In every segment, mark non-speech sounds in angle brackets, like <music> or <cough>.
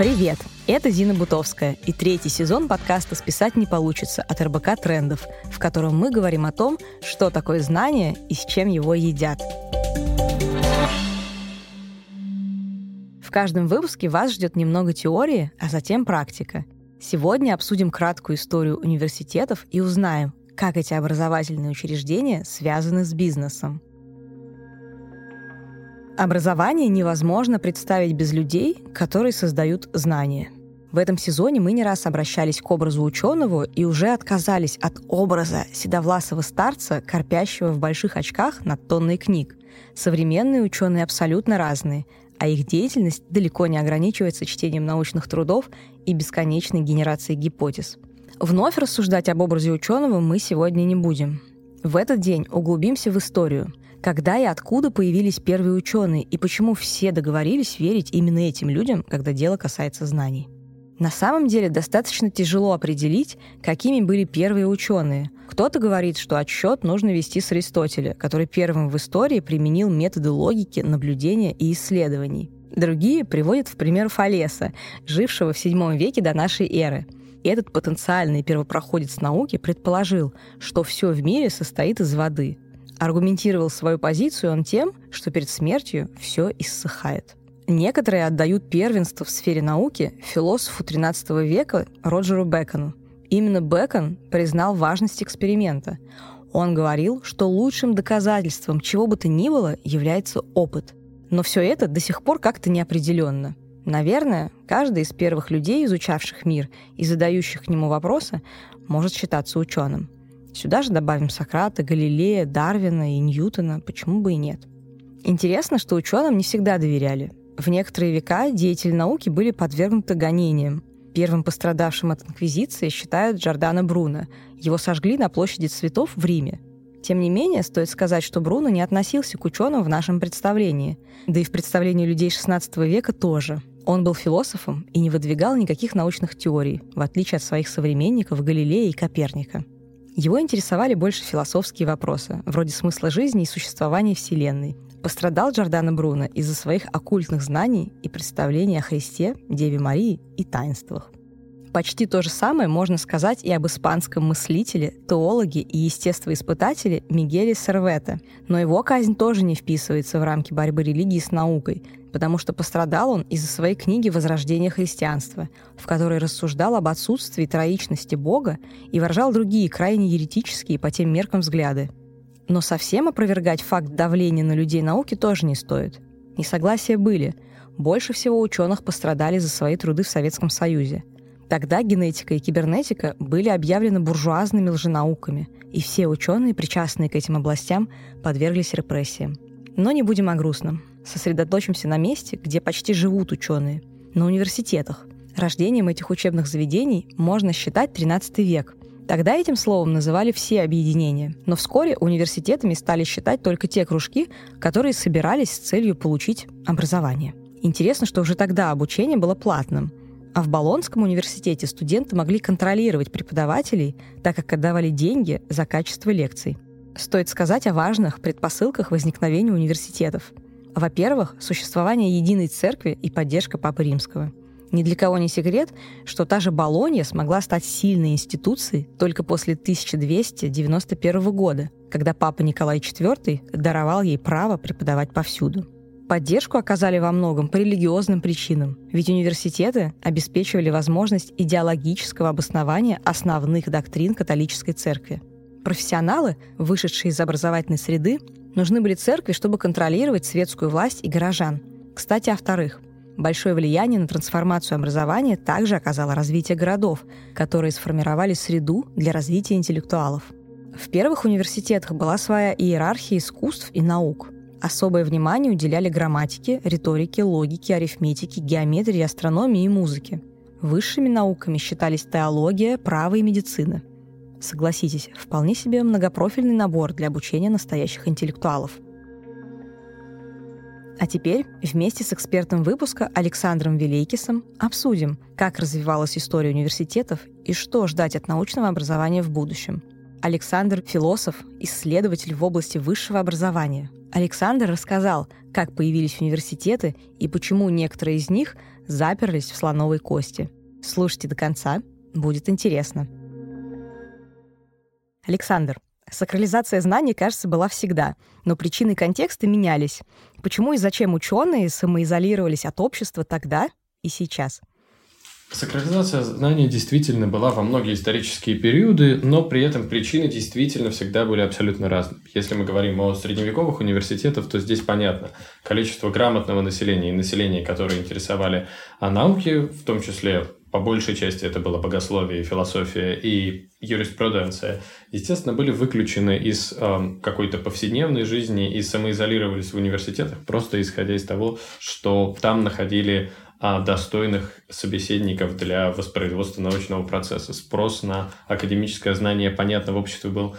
Привет! Это Зина Бутовская и третий сезон подкаста «Списать не получится» от РБК «Трендов», в котором мы говорим о том, что такое знание и с чем его едят. В каждом выпуске вас ждет немного теории, а затем практика. Сегодня обсудим краткую историю университетов и узнаем, как эти образовательные учреждения связаны с бизнесом. Образование невозможно представить без людей, которые создают знания. В этом сезоне мы не раз обращались к образу ученого и уже отказались от образа седовласого старца, корпящего в больших очках над тонной книг. Современные ученые абсолютно разные, а их деятельность далеко не ограничивается чтением научных трудов и бесконечной генерацией гипотез. Вновь рассуждать об образе ученого мы сегодня не будем. В этот день углубимся в историю – когда и откуда появились первые ученые, и почему все договорились верить именно этим людям, когда дело касается знаний. На самом деле достаточно тяжело определить, какими были первые ученые. Кто-то говорит, что отсчет нужно вести с Аристотеля, который первым в истории применил методы логики, наблюдения и исследований. Другие приводят в пример Фалеса, жившего в VII веке до нашей эры. Этот потенциальный первопроходец науки предположил, что все в мире состоит из воды, Аргументировал свою позицию он тем, что перед смертью все иссыхает. Некоторые отдают первенство в сфере науки философу XIII века Роджеру Бекону. Именно Бекон признал важность эксперимента. Он говорил, что лучшим доказательством чего бы то ни было является опыт. Но все это до сих пор как-то неопределенно. Наверное, каждый из первых людей, изучавших мир и задающих к нему вопросы, может считаться ученым. Сюда же добавим Сократа, Галилея, Дарвина и Ньютона, почему бы и нет. Интересно, что ученым не всегда доверяли. В некоторые века деятели науки были подвергнуты гонениям. Первым пострадавшим от инквизиции считают Джордана Бруно. Его сожгли на площади цветов в Риме. Тем не менее, стоит сказать, что Бруно не относился к ученым в нашем представлении. Да и в представлении людей XVI века тоже. Он был философом и не выдвигал никаких научных теорий, в отличие от своих современников Галилея и Коперника. Его интересовали больше философские вопросы, вроде смысла жизни и существования Вселенной. Пострадал Джордано Бруно из-за своих оккультных знаний и представлений о Христе, Деве Марии и таинствах. Почти то же самое можно сказать и об испанском мыслителе, теологе и естествоиспытателе Мигеле Сервете. Но его казнь тоже не вписывается в рамки борьбы религии с наукой, потому что пострадал он из-за своей книги «Возрождение христианства», в которой рассуждал об отсутствии троичности Бога и выражал другие крайне еретические по тем меркам взгляды. Но совсем опровергать факт давления на людей науки тоже не стоит. Несогласия были. Больше всего ученых пострадали за свои труды в Советском Союзе – Тогда генетика и кибернетика были объявлены буржуазными лженауками, и все ученые, причастные к этим областям, подверглись репрессиям. Но не будем о грустном. Сосредоточимся на месте, где почти живут ученые, на университетах. Рождением этих учебных заведений можно считать XIII век. Тогда этим словом называли все объединения, но вскоре университетами стали считать только те кружки, которые собирались с целью получить образование. Интересно, что уже тогда обучение было платным, а в Болонском университете студенты могли контролировать преподавателей, так как отдавали деньги за качество лекций. Стоит сказать о важных предпосылках возникновения университетов. Во-первых, существование единой церкви и поддержка Папы Римского. Ни для кого не секрет, что та же Болонья смогла стать сильной институцией только после 1291 года, когда Папа Николай IV даровал ей право преподавать повсюду. Поддержку оказали во многом по религиозным причинам, ведь университеты обеспечивали возможность идеологического обоснования основных доктрин католической церкви. Профессионалы, вышедшие из образовательной среды, нужны были церкви, чтобы контролировать светскую власть и горожан. Кстати, о вторых. Большое влияние на трансформацию образования также оказало развитие городов, которые сформировали среду для развития интеллектуалов. В первых университетах была своя иерархия искусств и наук – Особое внимание уделяли грамматике, риторике, логике, арифметике, геометрии, астрономии и музыке. Высшими науками считались теология, право и медицина. Согласитесь, вполне себе многопрофильный набор для обучения настоящих интеллектуалов. А теперь вместе с экспертом выпуска Александром Велейкисом обсудим, как развивалась история университетов и что ждать от научного образования в будущем. Александр – философ, исследователь в области высшего образования – Александр рассказал, как появились университеты и почему некоторые из них заперлись в слоновой кости. Слушайте до конца, будет интересно. Александр, Сакрализация знаний, кажется, была всегда, но причины и контексты менялись. Почему и зачем ученые самоизолировались от общества тогда и сейчас? Сакрализация знаний действительно была во многие исторические периоды, но при этом причины действительно всегда были абсолютно разными. Если мы говорим о средневековых университетах, то здесь понятно. Количество грамотного населения и населения, которые интересовали о науке, в том числе по большей части это было богословие, философия и юриспруденция, естественно, были выключены из э, какой-то повседневной жизни и самоизолировались в университетах, просто исходя из того, что там находили э, достойных собеседников для воспроизводства научного процесса. Спрос на академическое знание, понятно, в обществе был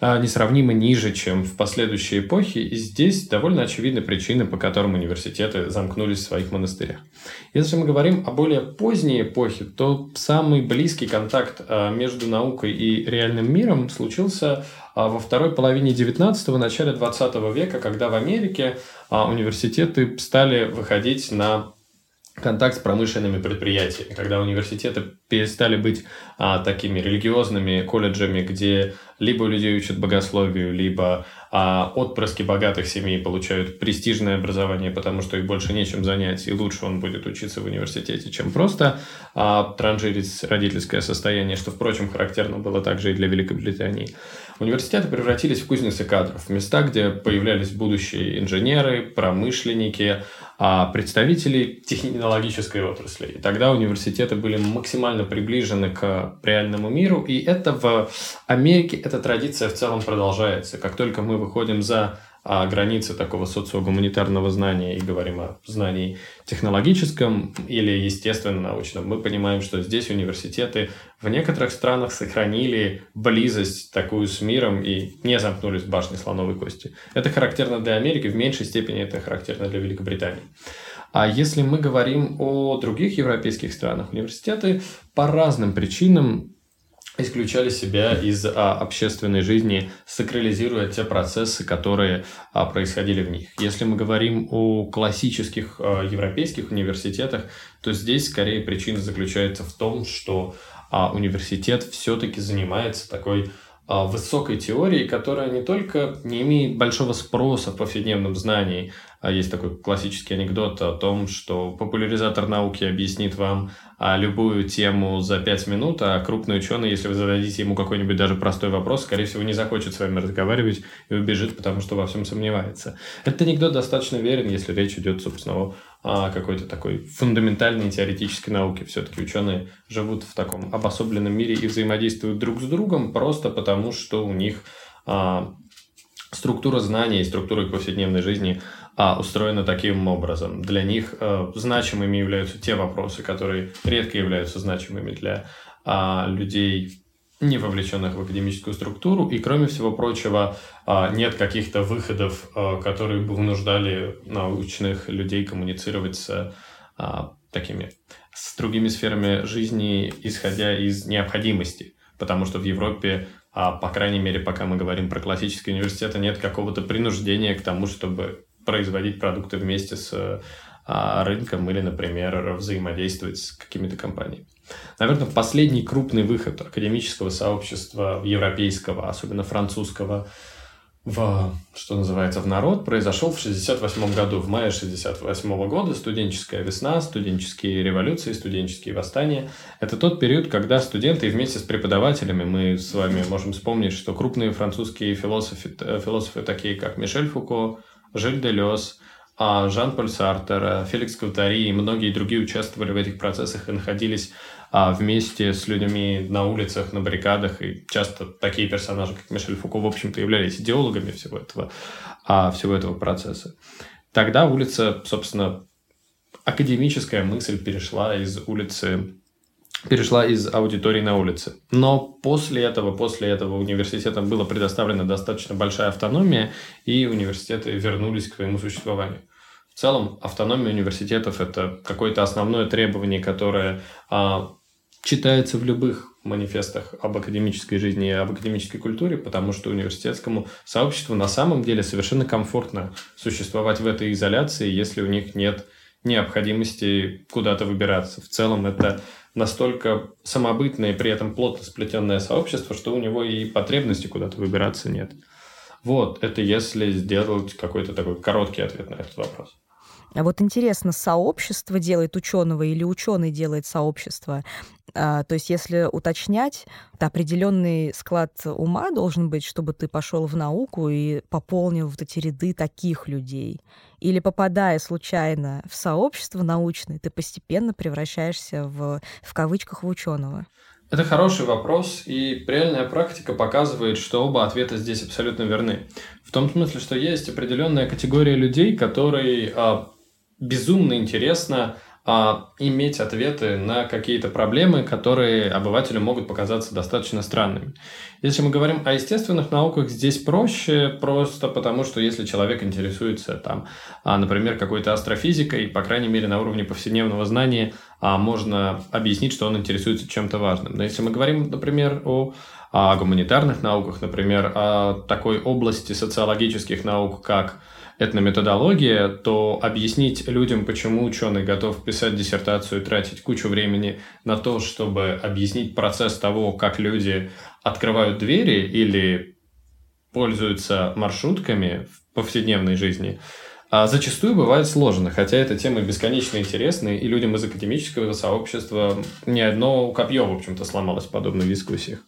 несравнимо ниже, чем в последующие эпохи, и здесь довольно очевидны причины, по которым университеты замкнулись в своих монастырях. Если мы говорим о более поздней эпохе, то самый близкий контакт а, между наукой и реальным миром случился а, во второй половине 19-го, начале 20 века, когда в Америке университеты стали выходить на контакт с промышленными предприятиями, когда университеты перестали быть а, такими религиозными колледжами, где либо людей учат богословию, либо а, отпрыски богатых семей получают престижное образование, потому что их больше нечем занять, и лучше он будет учиться в университете, чем просто а, транжирить родительское состояние, что, впрочем, характерно было также и для Великобритании. Университеты превратились в кузницы кадров, места, где появлялись будущие инженеры, промышленники, а представители технологической отрасли. И тогда университеты были максимально приближены к реальному миру, и это в Америке, эта традиция в целом продолжается. Как только мы выходим за а границы такого социогуманитарного знания и говорим о знании технологическом или естественно-научном, мы понимаем, что здесь университеты в некоторых странах сохранили близость такую с миром и не замкнулись в башне слоновой кости. Это характерно для Америки, в меньшей степени это характерно для Великобритании. А если мы говорим о других европейских странах, университеты по разным причинам исключали себя из а, общественной жизни, сакрализируя те процессы, которые а, происходили в них. Если мы говорим о классических а, европейских университетах, то здесь скорее причина заключается в том, что а, университет все-таки занимается такой а, высокой теорией, которая не только не имеет большого спроса в повседневном знании, а есть такой классический анекдот о том, что популяризатор науки объяснит вам любую тему за пять минут, а крупный ученый, если вы зададите ему какой-нибудь даже простой вопрос, скорее всего, не захочет с вами разговаривать и убежит, потому что во всем сомневается. Этот анекдот достаточно верен, если речь идет, собственно, о какой-то такой фундаментальной теоретической науке. Все-таки ученые живут в таком обособленном мире и взаимодействуют друг с другом просто потому, что у них а, структура знаний и структура повседневной жизни а, устроена таким образом. Для них э, значимыми являются те вопросы, которые редко являются значимыми для а, людей, не вовлеченных в академическую структуру, и, кроме всего прочего, а, нет каких-то выходов, а, которые бы вынуждали научных людей коммуницировать с а, такими, с другими сферами жизни, исходя из необходимости. Потому что в Европе а, по крайней мере, пока мы говорим про классические университеты, нет какого-то принуждения к тому, чтобы производить продукты вместе с а, рынком или, например, взаимодействовать с какими-то компаниями. Наверное, последний крупный выход академического сообщества европейского, особенно французского, в, что называется, в народ произошел в 68 году. В мае 68 года студенческая весна, студенческие революции, студенческие восстания. Это тот период, когда студенты вместе с преподавателями, мы с вами можем вспомнить, что крупные французские философы, э, философы такие как Мишель Фуко, Жиль Делес, а Жан-Поль Сартер, Феликс Кавтари и многие другие участвовали в этих процессах и находились а, вместе с людьми на улицах, на баррикадах. И часто такие персонажи, как Мишель Фуко, в общем-то, являлись идеологами всего этого, а, всего этого процесса. Тогда улица, собственно, академическая мысль перешла из улицы перешла из аудитории на улице. Но после этого, после этого университетам была предоставлена достаточно большая автономия, и университеты вернулись к своему существованию. В целом, автономия университетов – это какое-то основное требование, которое а, читается в любых манифестах об академической жизни и об академической культуре, потому что университетскому сообществу на самом деле совершенно комфортно существовать в этой изоляции, если у них нет необходимости куда-то выбираться. В целом это настолько самобытное при этом плотно сплетенное сообщество, что у него и потребности куда-то выбираться нет. Вот, это если сделать какой-то такой короткий ответ на этот вопрос. А вот интересно, сообщество делает ученого или ученый делает сообщество? А, то есть, если уточнять, то определенный склад ума должен быть, чтобы ты пошел в науку и пополнил вот эти ряды таких людей. Или попадая случайно в сообщество научное, ты постепенно превращаешься в, в кавычках в ученого. Это хороший вопрос, и реальная практика показывает, что оба ответа здесь абсолютно верны. В том смысле, что есть определенная категория людей, которые а, безумно интересно а, иметь ответы на какие-то проблемы, которые обывателю могут показаться достаточно странными. Если мы говорим о естественных науках, здесь проще, просто потому что если человек интересуется, там, а, например, какой-то астрофизикой, по крайней мере, на уровне повседневного знания, а, можно объяснить, что он интересуется чем-то важным. Но если мы говорим, например, о о гуманитарных науках, например, о такой области социологических наук, как этнометодология, то объяснить людям, почему ученый готов писать диссертацию и тратить кучу времени на то, чтобы объяснить процесс того, как люди открывают двери или пользуются маршрутками в повседневной жизни, а зачастую бывает сложно, хотя эта тема бесконечно интересна, и людям из академического сообщества ни одно копье, в общем-то, сломалось в подобных дискуссиях.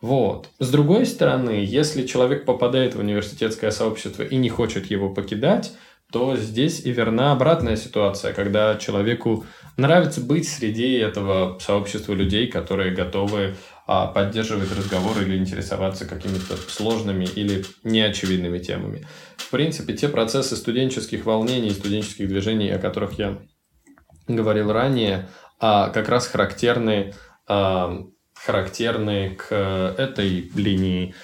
Вот. С другой стороны, если человек попадает в университетское сообщество и не хочет его покидать, то здесь и верна обратная ситуация, когда человеку нравится быть среди этого сообщества людей, которые готовы а, поддерживать разговор или интересоваться какими-то сложными или неочевидными темами. В принципе, те процессы студенческих волнений, студенческих движений, о которых я говорил ранее, а, как раз характерны а, характерны к этой линии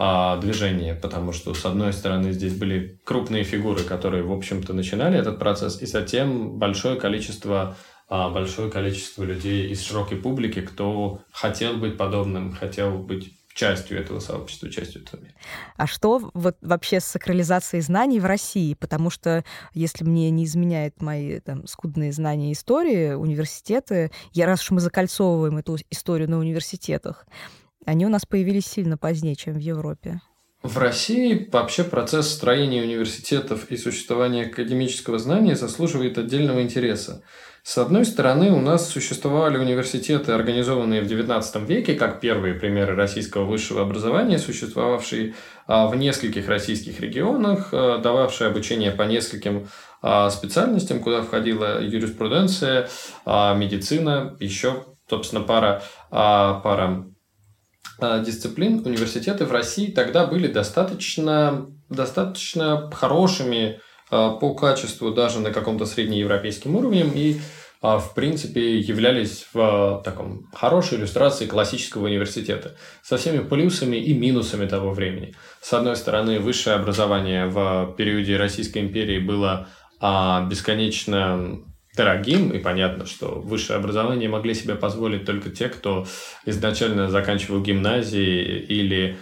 а, движения, потому что, с одной стороны, здесь были крупные фигуры, которые, в общем-то, начинали этот процесс, и затем большое количество а, большое количество людей из широкой публики, кто хотел быть подобным, хотел быть частью этого сообщества, частью этого мира. А что вот вообще с сакрализацией знаний в России? Потому что, если мне не изменяет мои там, скудные знания истории, университеты, я раз уж мы закольцовываем эту историю на университетах, они у нас появились сильно позднее, чем в Европе. В России вообще процесс строения университетов и существования академического знания заслуживает отдельного интереса. С одной стороны, у нас существовали университеты, организованные в XIX веке, как первые примеры российского высшего образования, существовавшие а, в нескольких российских регионах, а, дававшие обучение по нескольким а, специальностям, куда входила юриспруденция, медицина, еще, собственно, пара, пара дисциплин. Университеты в России тогда были достаточно, достаточно хорошими по качеству, даже на каком-то среднеевропейском уровне, и а, в принципе, являлись в а, таком хорошей иллюстрации классического университета со всеми плюсами и минусами того времени. С одной стороны, высшее образование в периоде Российской империи было а, бесконечно дорогим, и понятно, что высшее образование могли себе позволить только те, кто изначально заканчивал гимназии или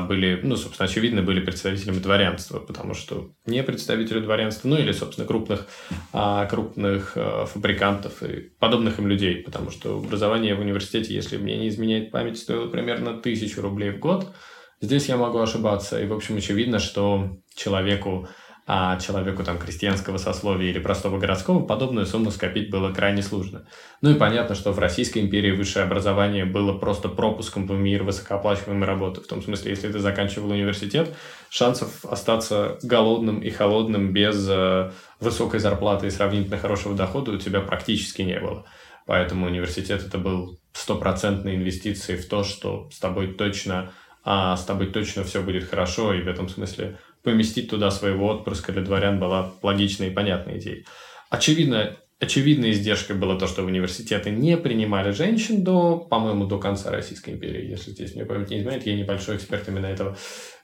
были, ну, собственно, очевидно, были представителями дворянства, потому что не представители дворянства, ну, или, собственно, крупных, а, крупных а, фабрикантов и подобных им людей, потому что образование в университете, если мне не изменяет память, стоило примерно тысячу рублей в год. Здесь я могу ошибаться, и, в общем, очевидно, что человеку, а человеку там крестьянского сословия или простого городского подобную сумму скопить было крайне сложно. Ну и понятно, что в Российской империи высшее образование было просто пропуском в мир высокооплачиваемой работы. В том смысле, если ты заканчивал университет, шансов остаться голодным и холодным без э, высокой зарплаты и сравнительно хорошего дохода у тебя практически не было. Поэтому университет это был стопроцентной инвестицией в то, что с тобой точно, а, с тобой точно все будет хорошо, и в этом смысле поместить туда своего отпрыска для дворян была логичной и понятной идеей. Очевидно, очевидной издержкой было то, что университеты не принимали женщин до, по-моему, до конца Российской империи. Если здесь мне память не изменяет, я небольшой эксперт именно этого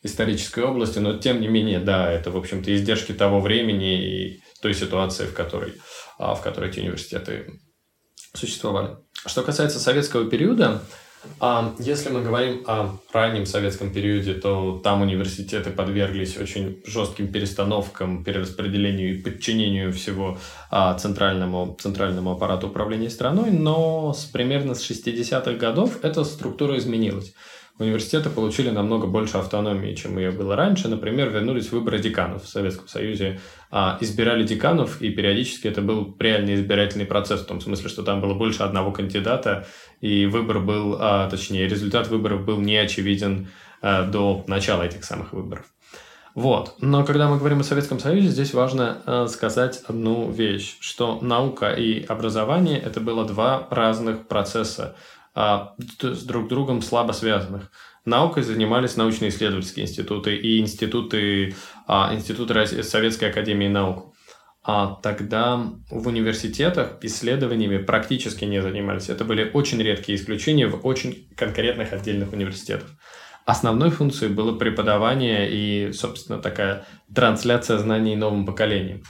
исторической области, но тем не менее, да, это, в общем-то, издержки того времени и той ситуации, в которой, а, в которой эти университеты существовали. Что касается советского периода, если мы говорим о раннем советском периоде, то там университеты подверглись очень жестким перестановкам, перераспределению и подчинению всего а, центральному, центральному аппарату управления страной, но примерно с 60-х годов эта структура изменилась университеты получили намного больше автономии, чем ее было раньше. Например, вернулись выборы деканов в Советском Союзе, а, избирали деканов, и периодически это был реальный избирательный процесс, в том смысле, что там было больше одного кандидата, и выбор был, а, точнее, результат выборов был не очевиден а, до начала этих самых выборов. Вот. Но когда мы говорим о Советском Союзе, здесь важно э, сказать одну вещь, что наука и образование это было два разных процесса с друг другом слабо связанных. Наукой занимались научно-исследовательские институты и институты, а, институты Советской Академии Наук. А тогда в университетах исследованиями практически не занимались. Это были очень редкие исключения в очень конкретных отдельных университетах. Основной функцией было преподавание и, собственно, такая трансляция знаний новым поколением.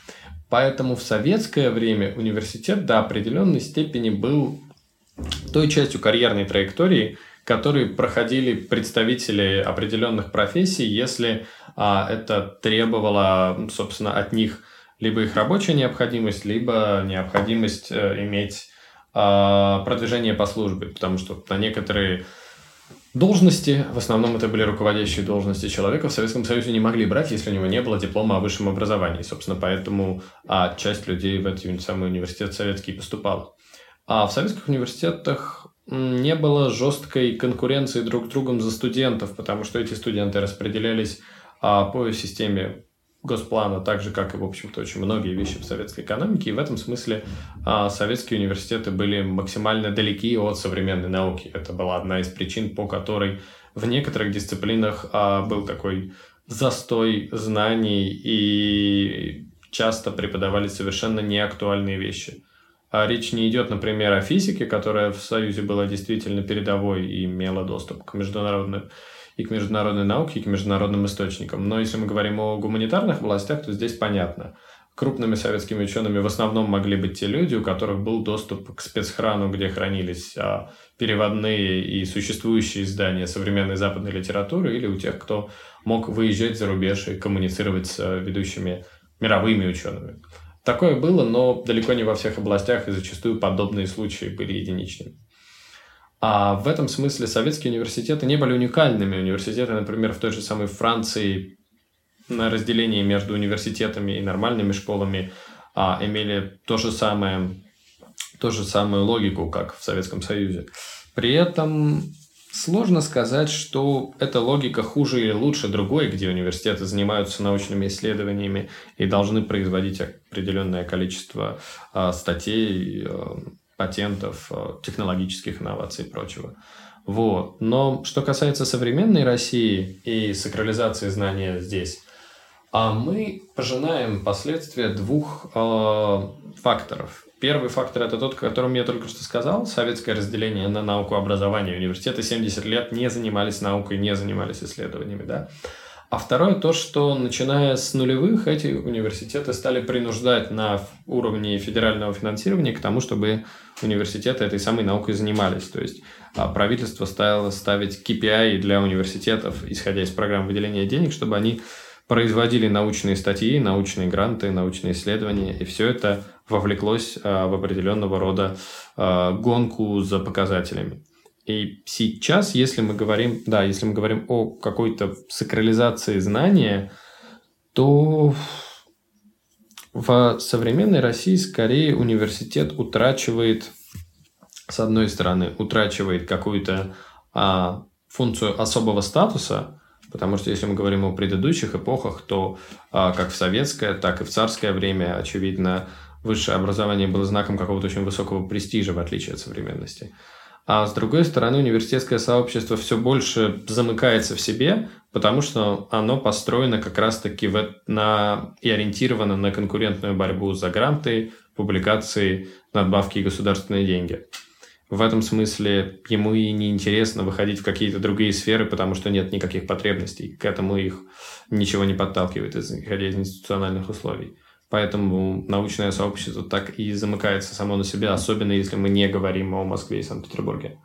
Поэтому в советское время университет до определенной степени был той частью карьерной траектории, которые проходили представители определенных профессий, если а, это требовало, собственно, от них либо их рабочая необходимость, либо необходимость а, иметь а, продвижение по службе, потому что на некоторые должности, в основном это были руководящие должности человека, в Советском Союзе не могли брать, если у него не было диплома о высшем образовании. Собственно, поэтому а, часть людей в эти самые университеты советские поступала. А в советских университетах не было жесткой конкуренции друг с другом за студентов, потому что эти студенты распределялись а, по системе госплана, так же, как и, в общем-то, очень многие вещи в советской экономике. И в этом смысле а, советские университеты были максимально далеки от современной науки. Это была одна из причин, по которой в некоторых дисциплинах а, был такой застой знаний и часто преподавали совершенно неактуальные вещи. А речь не идет, например, о физике, которая в Союзе была действительно передовой и имела доступ к международным и к международной науке, и к международным источникам. Но если мы говорим о гуманитарных областях, то здесь понятно. Крупными советскими учеными в основном могли быть те люди, у которых был доступ к спецхрану, где хранились а, переводные и существующие издания современной западной литературы, или у тех, кто мог выезжать за рубеж и коммуницировать с а, ведущими мировыми учеными. Такое было, но далеко не во всех областях, и зачастую подобные случаи были единичными. А в этом смысле советские университеты не были уникальными. Университеты, например, в той же самой Франции на разделении между университетами и нормальными школами а, имели то же самое, ту же самую логику, как в Советском Союзе. При этом Сложно сказать, что эта логика хуже или лучше другой, где университеты занимаются научными исследованиями и должны производить определенное количество э, статей, э, патентов, э, технологических инноваций и прочего. Вот. Но что касается современной России и сакрализации знания здесь, а мы пожинаем последствия двух э, факторов. Первый фактор – это тот, о котором я только что сказал, советское разделение на науку и образование. Университеты 70 лет не занимались наукой, не занимались исследованиями, да. А второе то, что начиная с нулевых эти университеты стали принуждать на уровне федерального финансирования к тому, чтобы университеты этой самой наукой занимались. То есть а, правительство стало ставить KPI для университетов, исходя из программ выделения денег, чтобы они производили научные статьи, научные гранты, научные исследования, и все это вовлеклось а, в определенного рода а, гонку за показателями. И сейчас, если мы говорим, да, если мы говорим о какой-то сакрализации знания, то в современной России скорее университет утрачивает, с одной стороны, утрачивает какую-то а, функцию особого статуса, Потому что если мы говорим о предыдущих эпохах, то а, как в советское, так и в царское время, очевидно, высшее образование было знаком какого-то очень высокого престижа, в отличие от современности. А с другой стороны, университетское сообщество все больше замыкается в себе, потому что оно построено как раз-таки на, и ориентировано на конкурентную борьбу за гранты, публикации, надбавки и государственные деньги в этом смысле ему и не интересно выходить в какие-то другие сферы, потому что нет никаких потребностей. К этому их ничего не подталкивает, исходя из институциональных условий. Поэтому научное сообщество так и замыкается само на себя, особенно если мы не говорим о Москве и Санкт-Петербурге.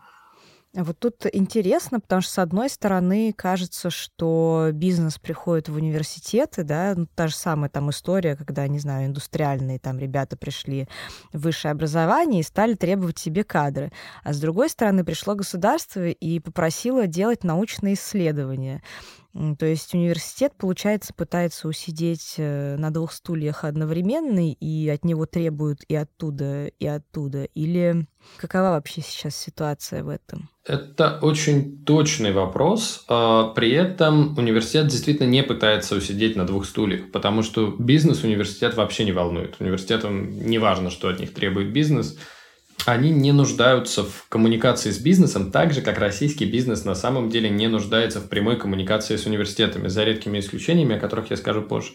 Вот тут интересно, потому что, с одной стороны, кажется, что бизнес приходит в университеты, да, ну, та же самая там история, когда, не знаю, индустриальные там ребята пришли в высшее образование и стали требовать себе кадры. А с другой стороны, пришло государство и попросило делать научные исследования. То есть университет, получается, пытается усидеть э, на двух стульях одновременно, и от него требуют и оттуда, и оттуда. Или какова вообще сейчас ситуация в этом? Это очень точный вопрос. А, при этом университет действительно не пытается усидеть на двух стульях, потому что бизнес университет вообще не волнует. Университетам не важно, что от них требует бизнес – они не нуждаются в коммуникации с бизнесом так же, как российский бизнес на самом деле не нуждается в прямой коммуникации с университетами, за редкими исключениями, о которых я скажу позже.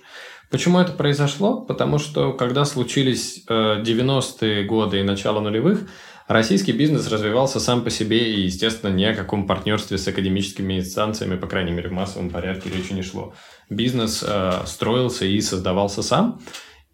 Почему это произошло? Потому что когда случились 90-е э, годы и начало нулевых, российский бизнес развивался сам по себе и, естественно, ни о каком партнерстве с академическими инстанциями, по крайней мере, в массовом порядке речи не шло. Бизнес э, строился и создавался сам.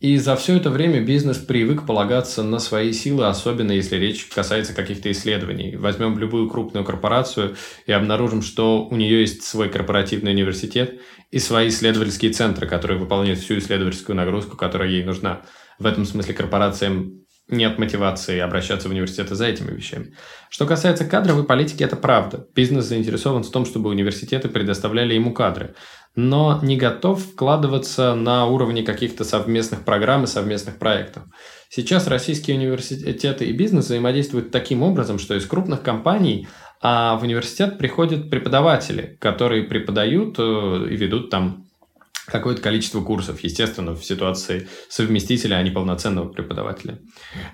И за все это время бизнес привык полагаться на свои силы, особенно если речь касается каких-то исследований. Возьмем любую крупную корпорацию и обнаружим, что у нее есть свой корпоративный университет и свои исследовательские центры, которые выполняют всю исследовательскую нагрузку, которая ей нужна. В этом смысле корпорациям нет мотивации обращаться в университеты за этими вещами. Что касается кадровой политики, это правда. Бизнес заинтересован в том, чтобы университеты предоставляли ему кадры но не готов вкладываться на уровне каких-то совместных программ и совместных проектов. Сейчас российские университеты и бизнес взаимодействуют таким образом, что из крупных компаний а в университет приходят преподаватели, которые преподают э, и ведут там какое-то количество курсов, естественно, в ситуации совместителя, а не полноценного преподавателя.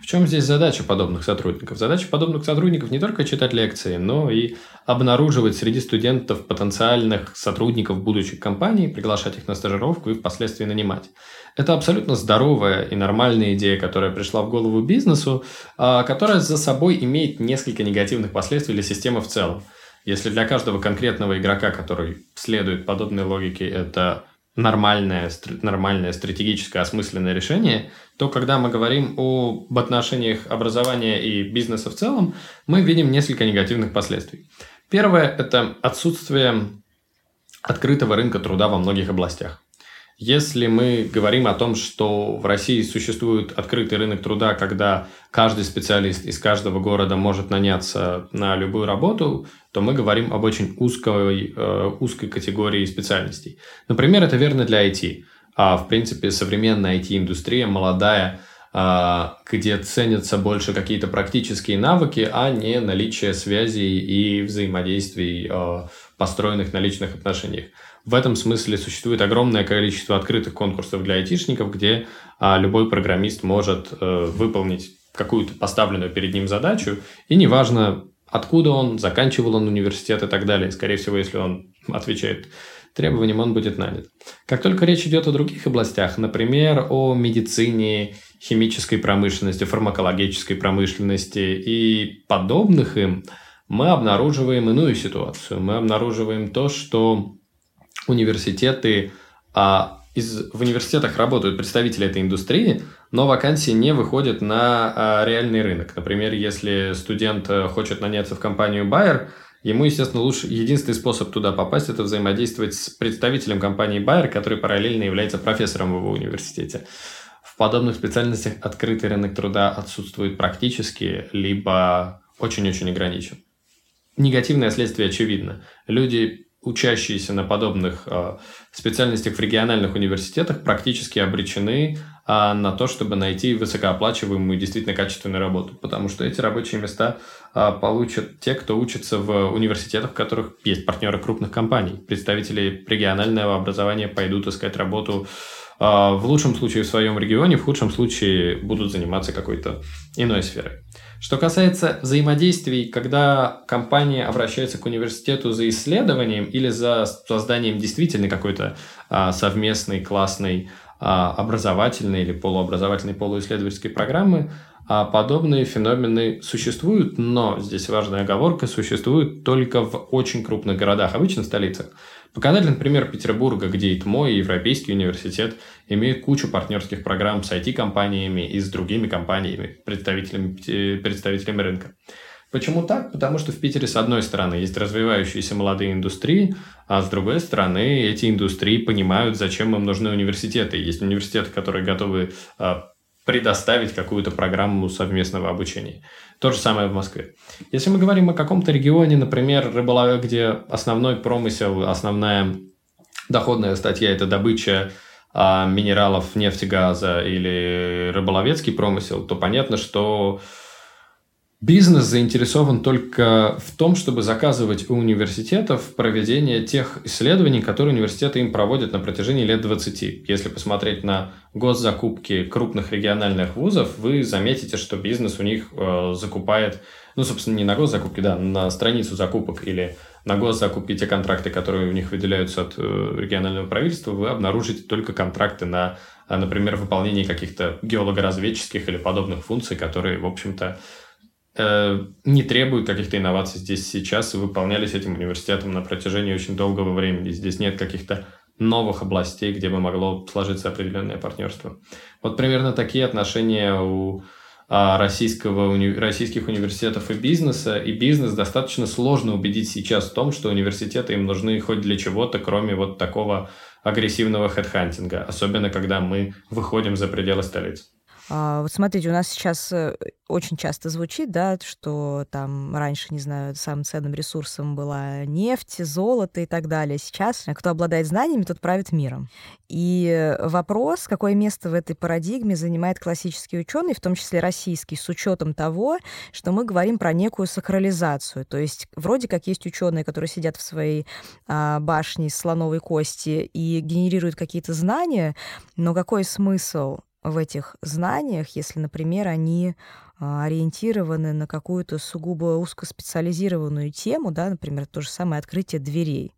В чем здесь задача подобных сотрудников? Задача подобных сотрудников не только читать лекции, но и обнаруживать среди студентов потенциальных сотрудников будущих компаний, приглашать их на стажировку и впоследствии нанимать. Это абсолютно здоровая и нормальная идея, которая пришла в голову бизнесу, а, которая за собой имеет несколько негативных последствий для системы в целом. Если для каждого конкретного игрока, который следует подобной логике, это нормальное, нормальное стратегическое осмысленное решение, то когда мы говорим об отношениях образования и бизнеса в целом, мы видим несколько негативных последствий. Первое – это отсутствие открытого рынка труда во многих областях. Если мы говорим о том, что в России существует открытый рынок труда, когда каждый специалист из каждого города может наняться на любую работу, то мы говорим об очень узкой, э, узкой категории специальностей. Например, это верно для IT. А в принципе современная IT-индустрия молодая, а, где ценятся больше какие-то практические навыки, а не наличие связей и взаимодействий, а, построенных на личных отношениях. В этом смысле существует огромное количество открытых конкурсов для айтишников, где а, любой программист может э, выполнить какую-то поставленную перед ним задачу, и неважно, откуда он, заканчивал он университет и так далее. Скорее всего, если он отвечает требованиям, он будет нанят. Как только речь идет о других областях, например, о медицине, химической промышленности, фармакологической промышленности и подобных им, мы обнаруживаем иную ситуацию. Мы обнаруживаем то, что университеты, а из, в университетах работают представители этой индустрии, но вакансии не выходят на а, реальный рынок. Например, если студент э, хочет наняться в компанию Bayer, ему, естественно, лучше, единственный способ туда попасть – это взаимодействовать с представителем компании Bayer, который параллельно является профессором в его университете. В подобных специальностях открытый рынок труда отсутствует практически, либо очень-очень ограничен. Негативное следствие очевидно. Люди учащиеся на подобных э, специальностях в региональных университетах практически обречены э, на то, чтобы найти высокооплачиваемую действительно качественную работу, потому что эти рабочие места э, получат те, кто учится в университетах, в которых есть партнеры крупных компаний. Представители регионального образования пойдут искать работу в лучшем случае в своем регионе, в худшем случае будут заниматься какой-то иной сферой. Что касается взаимодействий, когда компания обращается к университету за исследованием или за созданием действительно какой-то а, совместной, классной а, образовательной или полуобразовательной, полуисследовательской программы, а подобные феномены существуют, но здесь важная оговорка, существуют только в очень крупных городах, обычно в столицах. Показательный пример Петербурга, где ИТМО и Европейский университет имеют кучу партнерских программ с IT-компаниями и с другими компаниями, представителями, представителями рынка. Почему так? Потому что в Питере, с одной стороны, есть развивающиеся молодые индустрии, а с другой стороны, эти индустрии понимают, зачем им нужны университеты. Есть университеты, которые готовы а, предоставить какую-то программу совместного обучения. То же самое в Москве. Если мы говорим о каком-то регионе, например, рыболов, где основной промысел, основная доходная статья – это добыча а, минералов, нефти, газа или рыболовецкий промысел, то понятно, что Бизнес заинтересован только в том, чтобы заказывать у университетов проведение тех исследований, которые университеты им проводят на протяжении лет 20. Если посмотреть на госзакупки крупных региональных вузов, вы заметите, что бизнес у них э, закупает, ну, собственно, не на госзакупки, да, на страницу закупок или на госзакупки те контракты, которые у них выделяются от э, регионального правительства, вы обнаружите только контракты на, например, выполнение каких-то геологоразведческих или подобных функций, которые, в общем-то, Э, не требуют каких-то инноваций здесь сейчас и выполнялись этим университетом на протяжении очень долгого времени. Здесь нет каких-то новых областей, где бы могло сложиться определенное партнерство. Вот примерно такие отношения у а, российского, уни, российских университетов и бизнеса. И бизнес достаточно сложно убедить сейчас в том, что университеты им нужны хоть для чего-то, кроме вот такого агрессивного хедхантинга, особенно когда мы выходим за пределы столицы. А, вот смотрите, у нас сейчас э, очень часто звучит, да, что там раньше, не знаю, самым ценным ресурсом была нефть, золото и так далее. Сейчас кто обладает знаниями, тот правит миром. И вопрос, какое место в этой парадигме занимает классический ученый, в том числе российский, с учетом того, что мы говорим про некую сакрализацию. То есть вроде как есть ученые, которые сидят в своей а, башне слоновой кости и генерируют какие-то знания, но какой смысл в этих знаниях, если, например, они а, ориентированы на какую-то сугубо узкоспециализированную тему, да, например, то же самое открытие дверей.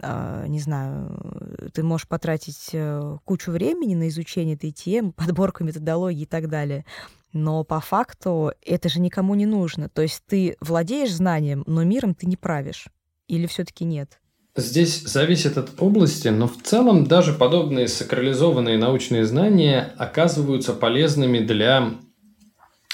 А, не знаю, ты можешь потратить э, кучу времени на изучение этой темы, <laughs> подборку методологии и так далее, но по факту это же никому не нужно. То есть ты владеешь знанием, но миром ты не правишь. Или все-таки нет? Здесь зависит от области, но в целом даже подобные сакрализованные научные знания оказываются полезными для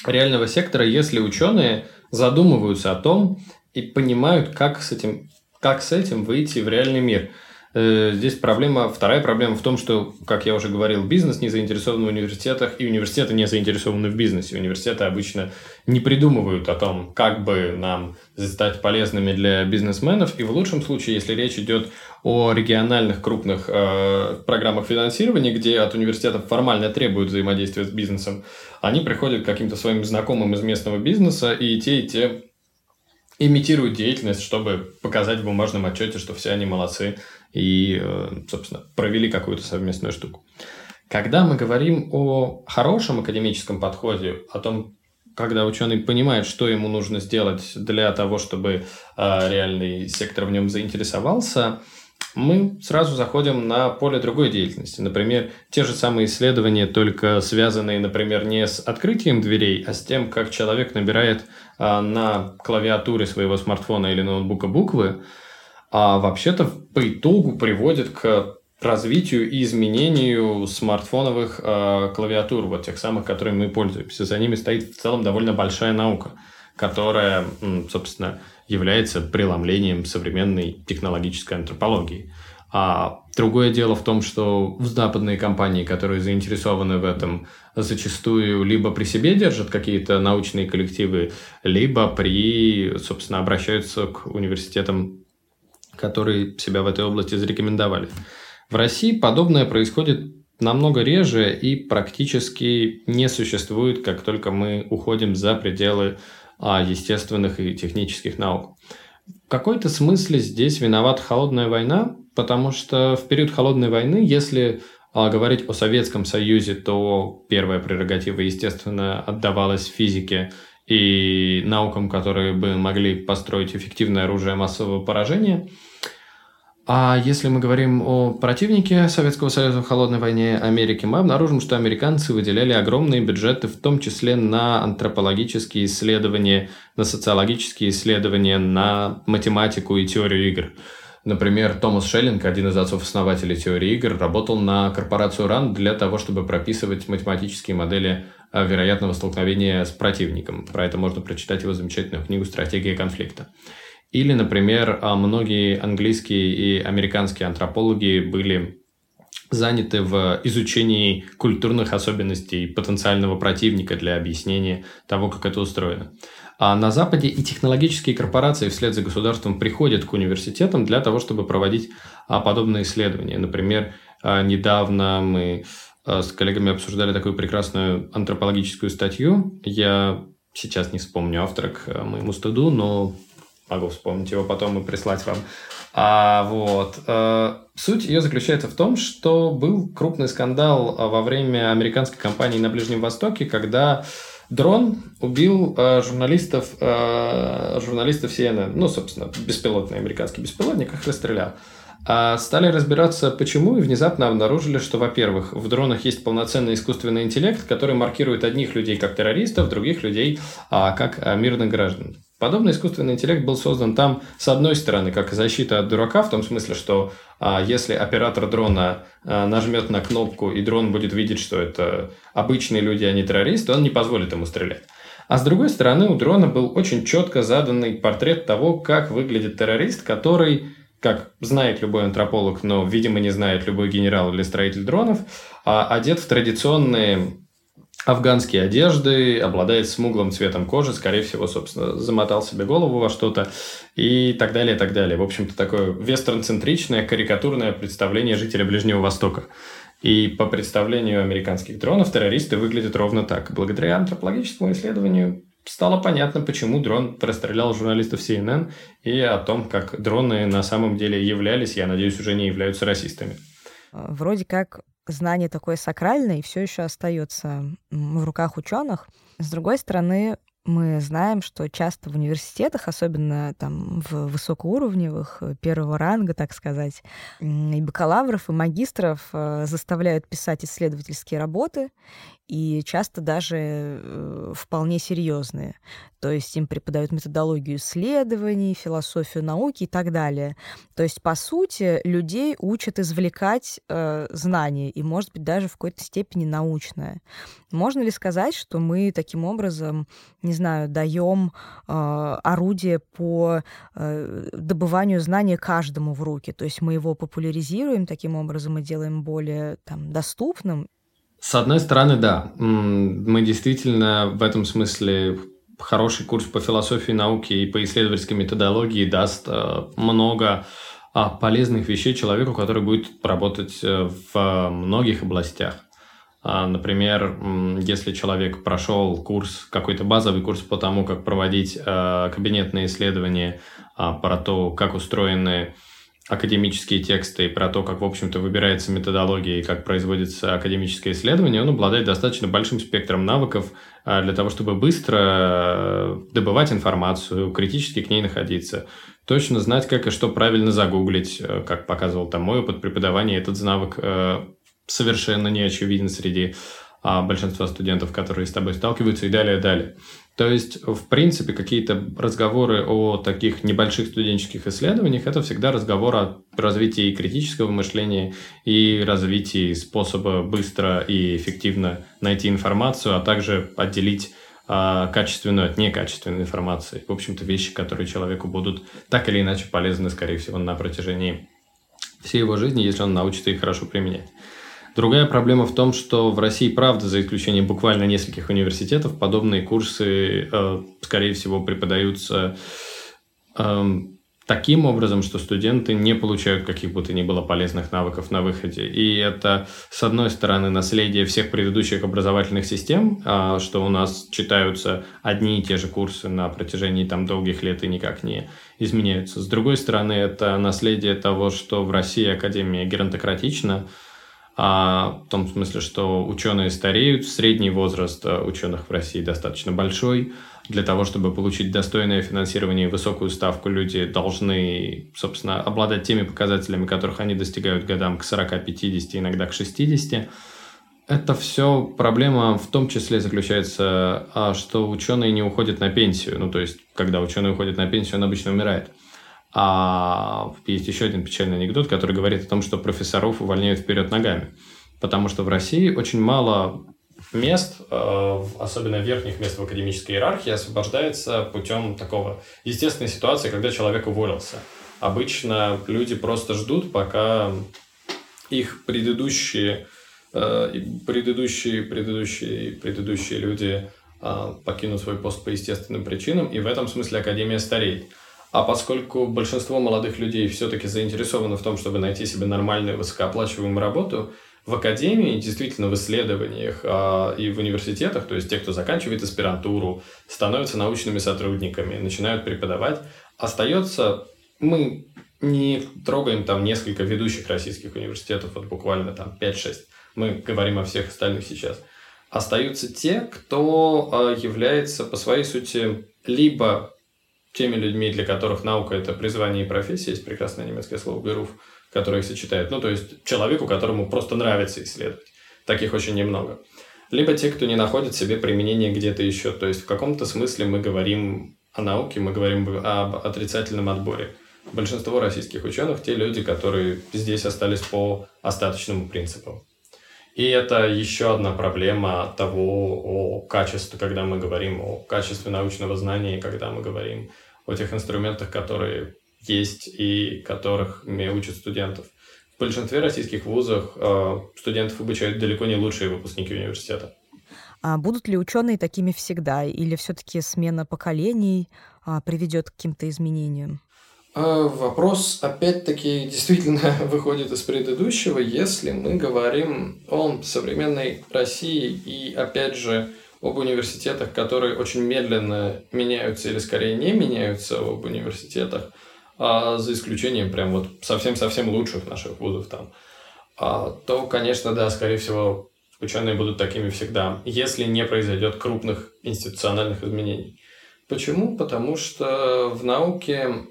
реального сектора, если ученые задумываются о том и понимают, как с этим, как с этим выйти в реальный мир – здесь проблема, вторая проблема в том, что, как я уже говорил, бизнес не заинтересован в университетах, и университеты не заинтересованы в бизнесе. Университеты обычно не придумывают о том, как бы нам стать полезными для бизнесменов. И в лучшем случае, если речь идет о региональных крупных э, программах финансирования, где от университетов формально требуют взаимодействия с бизнесом, они приходят к каким-то своим знакомым из местного бизнеса, и те, и те имитируют деятельность, чтобы показать в бумажном отчете, что все они молодцы и, э, собственно, провели какую-то совместную штуку. Когда мы говорим о хорошем академическом подходе, о том, когда ученый понимает, что ему нужно сделать для того, чтобы э, реальный сектор в нем заинтересовался, мы сразу заходим на поле другой деятельности. Например, те же самые исследования, только связанные, например, не с открытием дверей, а с тем, как человек набирает а, на клавиатуре своего смартфона или ноутбука буквы, а вообще-то по итогу приводит к развитию и изменению смартфоновых э, клавиатур, вот тех самых, которыми мы пользуемся. За ними стоит в целом довольно большая наука, которая, собственно, является преломлением современной технологической антропологии. А другое дело в том, что западные компании, которые заинтересованы в этом, зачастую либо при себе держат какие-то научные коллективы, либо при, собственно, обращаются к университетам которые себя в этой области зарекомендовали. В России подобное происходит намного реже и практически не существует, как только мы уходим за пределы а, естественных и технических наук. В какой-то смысле здесь виновата холодная война, потому что в период холодной войны, если а, говорить о Советском Союзе, то первая прерогатива, естественно, отдавалась физике и наукам, которые бы могли построить эффективное оружие массового поражения. А если мы говорим о противнике Советского Союза в холодной войне Америки, мы обнаружим, что американцы выделяли огромные бюджеты, в том числе на антропологические исследования, на социологические исследования, на математику и теорию игр. Например, Томас Шеллинг, один из отцов-основателей теории игр, работал на корпорацию RAND для того, чтобы прописывать математические модели вероятного столкновения с противником. Про это можно прочитать его замечательную книгу «Стратегия конфликта». Или, например, а, многие английские и американские антропологи были заняты в изучении культурных особенностей потенциального противника для объяснения того, как это устроено. А на Западе и технологические корпорации вслед за государством приходят к университетам для того, чтобы проводить а, подобные исследования. Например, а, недавно мы с коллегами обсуждали такую прекрасную антропологическую статью. Я сейчас не вспомню автора к моему стыду, но могу вспомнить его потом и прислать вам. А, вот. А, суть ее заключается в том, что был крупный скандал во время американской кампании на Ближнем Востоке, когда дрон убил журналистов, а, журналистов CNN. Ну, собственно, беспилотный американский беспилотник их расстрелял. А стали разбираться, почему, и внезапно обнаружили, что, во-первых, в дронах есть полноценный искусственный интеллект, который маркирует одних людей как террористов, других людей а, как а, мирных граждан. Подобный искусственный интеллект был создан там, с одной стороны, как защита от дурака, в том смысле, что а, если оператор дрона а, нажмет на кнопку, и дрон будет видеть, что это обычные люди, а не террористы, он не позволит ему стрелять. А с другой стороны, у дрона был очень четко заданный портрет того, как выглядит террорист, который как знает любой антрополог, но, видимо, не знает любой генерал или строитель дронов, а одет в традиционные афганские одежды, обладает смуглым цветом кожи, скорее всего, собственно, замотал себе голову во что-то и так далее, и так далее. В общем-то, такое вестерн-центричное, карикатурное представление жителя Ближнего Востока. И по представлению американских дронов террористы выглядят ровно так. Благодаря антропологическому исследованию стало понятно, почему дрон расстрелял журналистов CNN и о том, как дроны на самом деле являлись, я надеюсь, уже не являются расистами. Вроде как знание такое сакральное и все еще остается в руках ученых. С другой стороны, мы знаем, что часто в университетах, особенно там в высокоуровневых, э, первого ранга, так сказать, и бакалавров, и магистров э, заставляют писать исследовательские работы, и часто даже э, вполне серьезные. То есть им преподают методологию исследований, философию науки и так далее. То есть, по сути, людей учат извлекать э, знания, и, может быть, даже в какой-то степени научное. Можно ли сказать, что мы таким образом, не знаю, даем э, орудие по э, добыванию знания каждому в руки? То есть мы его популяризируем таким образом и делаем более там, доступным? С одной стороны, да. Мы действительно в этом смысле хороший курс по философии науки и по исследовательской методологии даст э, много а, полезных вещей человеку, который будет работать э, в многих областях. А, например, если человек прошел курс, какой-то базовый курс по тому, как проводить э, кабинетные исследования, а, про то, как устроены академические тексты и про то, как, в общем-то, выбирается методология и как производится академическое исследование, он обладает достаточно большим спектром навыков а, для того, чтобы быстро э, добывать информацию, критически к ней находиться, точно знать, как и что правильно загуглить, э, как показывал там мой опыт преподавания, этот навык э, совершенно не очевиден среди а, большинства студентов, которые с тобой сталкиваются и далее, далее. То есть, в принципе, какие-то разговоры о таких небольших студенческих исследованиях – это всегда разговор о развитии критического мышления и развитии способа быстро и эффективно найти информацию, а также отделить а, качественную от некачественной информации. В общем-то, вещи, которые человеку будут так или иначе полезны, скорее всего, на протяжении всей его жизни, если он научится их хорошо применять. Другая проблема в том, что в России, правда, за исключением буквально нескольких университетов, подобные курсы, э, скорее всего, преподаются э, таким образом, что студенты не получают каких бы то ни было полезных навыков на выходе. И это, с одной стороны, наследие всех предыдущих образовательных систем, э, что у нас читаются одни и те же курсы на протяжении там долгих лет и никак не изменяются. С другой стороны, это наследие того, что в России Академия геронтократична, а, в том смысле, что ученые стареют, средний возраст э, ученых в России достаточно большой. Для того, чтобы получить достойное финансирование и высокую ставку, люди должны, собственно, обладать теми показателями, которых они достигают годам к 40-50, иногда к 60. Это все проблема в том числе заключается, а, что ученые не уходят на пенсию. Ну, то есть, когда ученый уходит на пенсию, он обычно умирает. А есть еще один печальный анекдот, который говорит о том, что профессоров увольняют вперед ногами. Потому что в России очень мало мест, э, особенно верхних мест в академической иерархии, освобождается путем такого естественной ситуации, когда человек уволился. Обычно люди просто ждут, пока их предыдущие, э, предыдущие, предыдущие, предыдущие люди э, покинут свой пост по естественным причинам, и в этом смысле Академия стареет. А поскольку большинство молодых людей все-таки заинтересованы в том, чтобы найти себе нормальную высокооплачиваемую работу, в академии, действительно в исследованиях а, и в университетах, то есть те, кто заканчивает аспирантуру, становятся научными сотрудниками, начинают преподавать, остается, мы не трогаем там несколько ведущих российских университетов, вот буквально там 5-6, мы говорим о всех остальных сейчас, остаются те, кто а, является по своей сути либо теми людьми, для которых наука – это призвание и профессия, есть прекрасное немецкое слово «беруф», которые их сочетают. Ну, то есть человеку, которому просто нравится исследовать. Таких очень немного. Либо те, кто не находит себе применение где-то еще. То есть в каком-то смысле мы говорим о науке, мы говорим об отрицательном отборе. Большинство российских ученых – те люди, которые здесь остались по остаточному принципу. И это еще одна проблема того о качестве, когда мы говорим о качестве научного знания, когда мы говорим о тех инструментах, которые есть и которых учат студентов. В большинстве российских вузов э, студентов обучают далеко не лучшие выпускники университета. А будут ли ученые такими всегда, или все-таки смена поколений а, приведет к каким-то изменениям? А, вопрос, опять-таки, действительно <laughs> выходит из предыдущего. Если мы говорим о современной России и, опять же, об университетах, которые очень медленно меняются или скорее не меняются об университетах, а, за исключением прям вот совсем-совсем лучших наших вузов там, а, то, конечно, да, скорее всего, ученые будут такими всегда, если не произойдет крупных институциональных изменений. Почему? Потому что в науке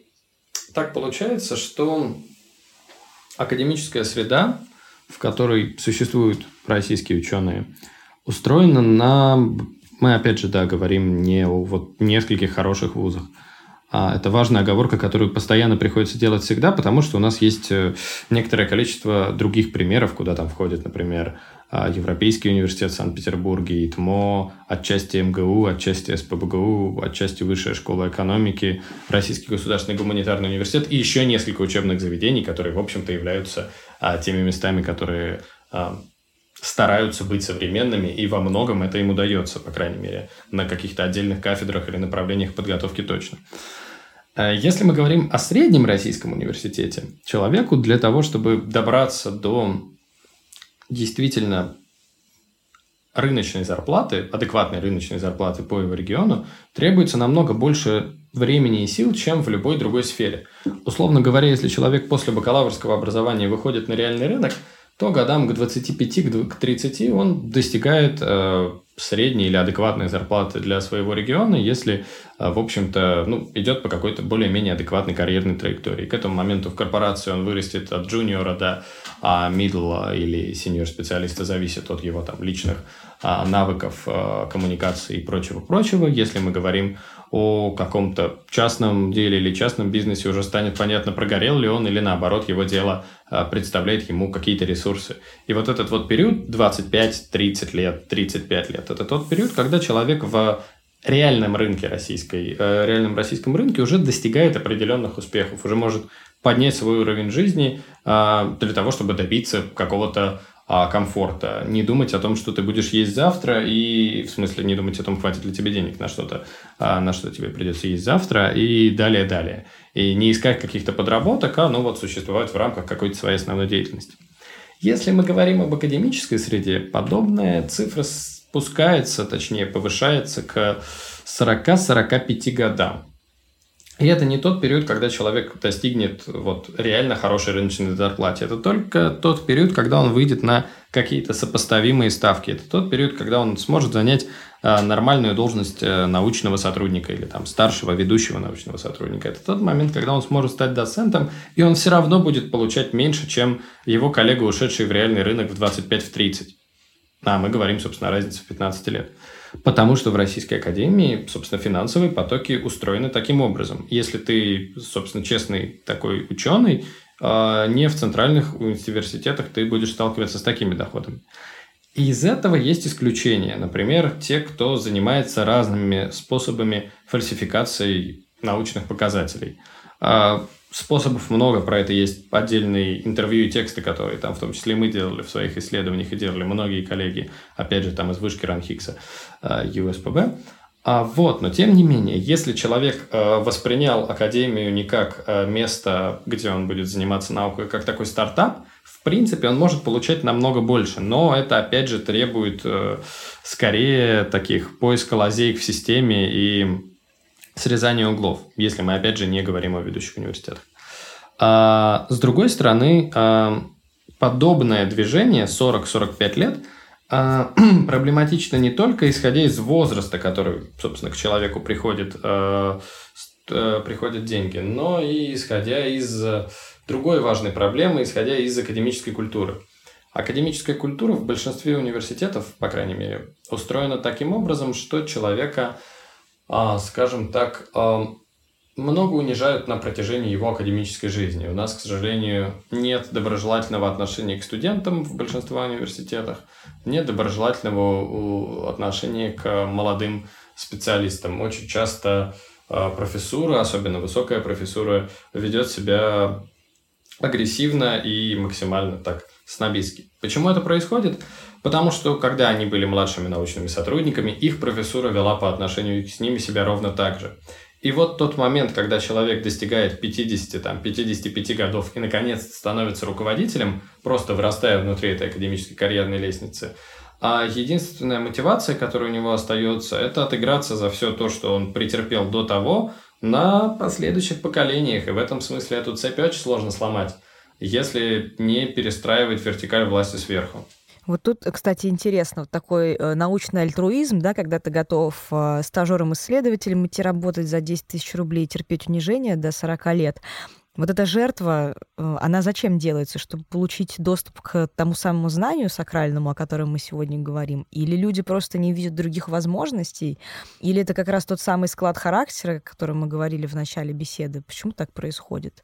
так получается, что академическая среда, в которой существуют российские ученые, устроена на... Мы, опять же, да, говорим не о вот нескольких хороших вузах, а, это важная оговорка, которую постоянно приходится делать всегда, потому что у нас есть э, некоторое количество других примеров, куда там входит, например, а, Европейский университет в Санкт-Петербурге, ИТМО, отчасти МГУ, отчасти СПБГУ, отчасти Высшая школа экономики, Российский государственный гуманитарный университет и еще несколько учебных заведений, которые, в общем-то, являются а, теми местами, которые стараются быть современными, и во многом это им удается, по крайней мере, на каких-то отдельных кафедрах или направлениях подготовки точно. Э, если мы говорим о среднем российском университете, человеку для того, чтобы добраться до действительно рыночной зарплаты, адекватной рыночной зарплаты по его региону, требуется намного больше времени и сил, чем в любой другой сфере. Условно говоря, если человек после бакалаврского образования выходит на реальный рынок, то годам к 25, к 30 он достигает э, средней или адекватной зарплаты для своего региона, если, э, в общем-то, ну, идет по какой-то более-менее адекватной карьерной траектории. К этому моменту в корпорации он вырастет от джуниора до а, middle или senior специалиста, зависит от его там личных а, навыков а, коммуникации и прочего-прочего. Если мы говорим о каком-то частном деле или частном бизнесе, уже станет понятно, прогорел ли он или наоборот его дело представляет ему какие-то ресурсы. И вот этот вот период 25-30 лет, 35 лет, это тот период, когда человек в реальном рынке российской, э, реальном российском рынке уже достигает определенных успехов, уже может поднять свой уровень жизни а, для того, чтобы добиться какого-то а, комфорта. Не думать о том, что ты будешь есть завтра, и в смысле не думать о том, хватит ли тебе денег на что-то, а, на что тебе придется есть завтра, и далее-далее. И не искать каких-то подработок, а ну вот существовать в рамках какой-то своей основной деятельности. Если мы говорим об академической среде, подобная цифра спускается, точнее повышается к 40-45 годам. И это не тот период, когда человек достигнет вот, реально хорошей рыночной зарплаты. Это только тот период, когда он выйдет на какие-то сопоставимые ставки. Это тот период, когда он сможет занять э, нормальную должность э, научного сотрудника или там, старшего ведущего научного сотрудника. Это тот момент, когда он сможет стать доцентом, и он все равно будет получать меньше, чем его коллега, ушедший в реальный рынок в 25-30. А мы говорим, собственно, о разнице в 15 лет. Потому что в Российской Академии, собственно, финансовые потоки устроены таким образом. Если ты, собственно, честный такой ученый, а, не в центральных университетах ты будешь сталкиваться с такими доходами. И из этого есть исключения. Например, те, кто занимается разными способами фальсификации научных показателей. А, способов много, про это есть отдельные интервью и тексты, которые там в том числе мы делали в своих исследованиях и делали многие коллеги, опять же, там из вышки Ранхикса, ЮСПБ. А вот, но тем не менее, если человек э, воспринял академию не как э, место, где он будет заниматься наукой, как такой стартап, в принципе, он может получать намного больше, но это, опять же, требует э, скорее таких поиска лазеек в системе и срезания углов, если мы, опять же, не говорим о ведущих университетах. А, с другой стороны, а, подобное движение 40-45 лет – а, <clears throat> проблематично не только исходя из возраста, который, собственно, к человеку приходит, э, э, приходят деньги, но и исходя из другой важной проблемы, исходя из академической культуры. Академическая культура в большинстве университетов, по крайней мере, устроена таким образом, что человека, а, скажем так, а, много унижают на протяжении его академической жизни. У нас, к сожалению, нет доброжелательного отношения к студентам в большинстве университетах, нет доброжелательного отношения к молодым специалистам. Очень часто а, профессура, особенно высокая профессура, ведет себя агрессивно и максимально так снобистски. Почему это происходит? Потому что, когда они были младшими научными сотрудниками, их профессура вела по отношению с ними себя ровно так же. И вот тот момент, когда человек достигает 50, там, 55 годов и наконец становится руководителем, просто вырастая внутри этой академической карьерной лестницы, а единственная мотивация, которая у него остается, это отыграться за все то, что он претерпел до того, на последующих поколениях. И в этом смысле эту цепь очень сложно сломать, если не перестраивать вертикаль власти сверху. Вот тут, кстати, интересно, вот такой э, научный альтруизм, да, когда ты готов э, стажером-исследователем идти работать за 10 тысяч рублей и терпеть унижение до 40 лет. Вот эта жертва, э, она зачем делается? Чтобы получить доступ к тому самому знанию сакральному, о котором мы сегодня говорим? Или люди просто не видят других возможностей? Или это как раз тот самый склад характера, о котором мы говорили в начале беседы? Почему так происходит?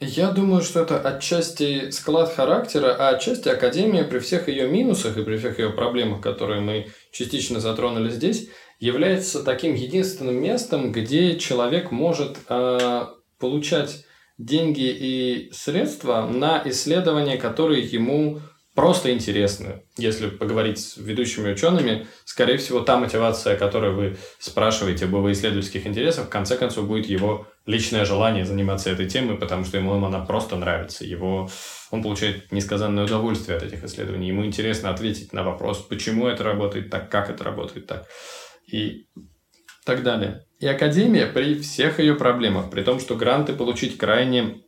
Я думаю, что это отчасти склад характера, а отчасти Академия при всех ее минусах и при всех ее проблемах, которые мы частично затронули здесь, является таким единственным местом, где человек может э, получать деньги и средства на исследования, которые ему просто интересны. Если поговорить с ведущими учеными, скорее всего, та мотивация, которую вы спрашиваете об его исследовательских интересах, в конце концов будет его личное желание заниматься этой темой, потому что ему она просто нравится. Его, он получает несказанное удовольствие от этих исследований. Ему интересно ответить на вопрос, почему это работает так, как это работает так. И так далее. И Академия при всех ее проблемах, при том, что гранты получить крайне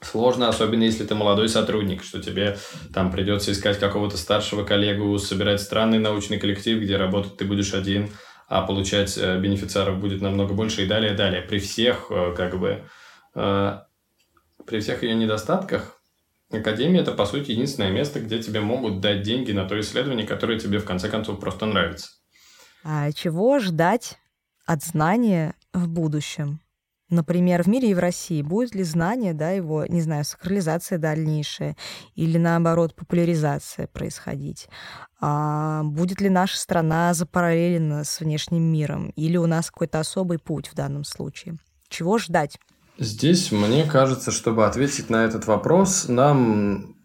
сложно, особенно если ты молодой сотрудник, что тебе там придется искать какого-то старшего коллегу, собирать странный научный коллектив, где работать ты будешь один, а получать э, бенефициаров будет намного больше и далее, далее. При всех, э, как бы, э, при всех ее недостатках, Академия – это, по сути, единственное место, где тебе могут дать деньги на то исследование, которое тебе, в конце концов, просто нравится. А чего ждать от знания в будущем? Например, в мире и в России будет ли знание, да, его, не знаю, сакрализация дальнейшая или наоборот популяризация происходить? А будет ли наша страна запараллелена с внешним миром или у нас какой-то особый путь в данном случае? Чего ждать? Здесь, мне кажется, чтобы ответить на этот вопрос, нам,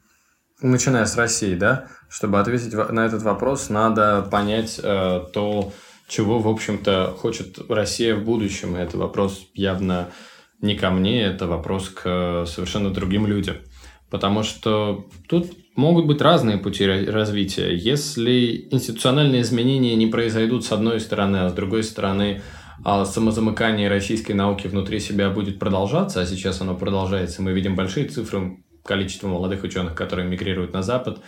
начиная с России, да, чтобы ответить на этот вопрос, надо понять э, то, чего, в общем-то, хочет Россия в будущем. И это вопрос явно не ко мне, это вопрос к совершенно другим людям. Потому что тут могут быть разные пути развития. Если институциональные изменения не произойдут с одной стороны, а с другой стороны а самозамыкание российской науки внутри себя будет продолжаться, а сейчас оно продолжается, мы видим большие цифры количества молодых ученых, которые мигрируют на Запад,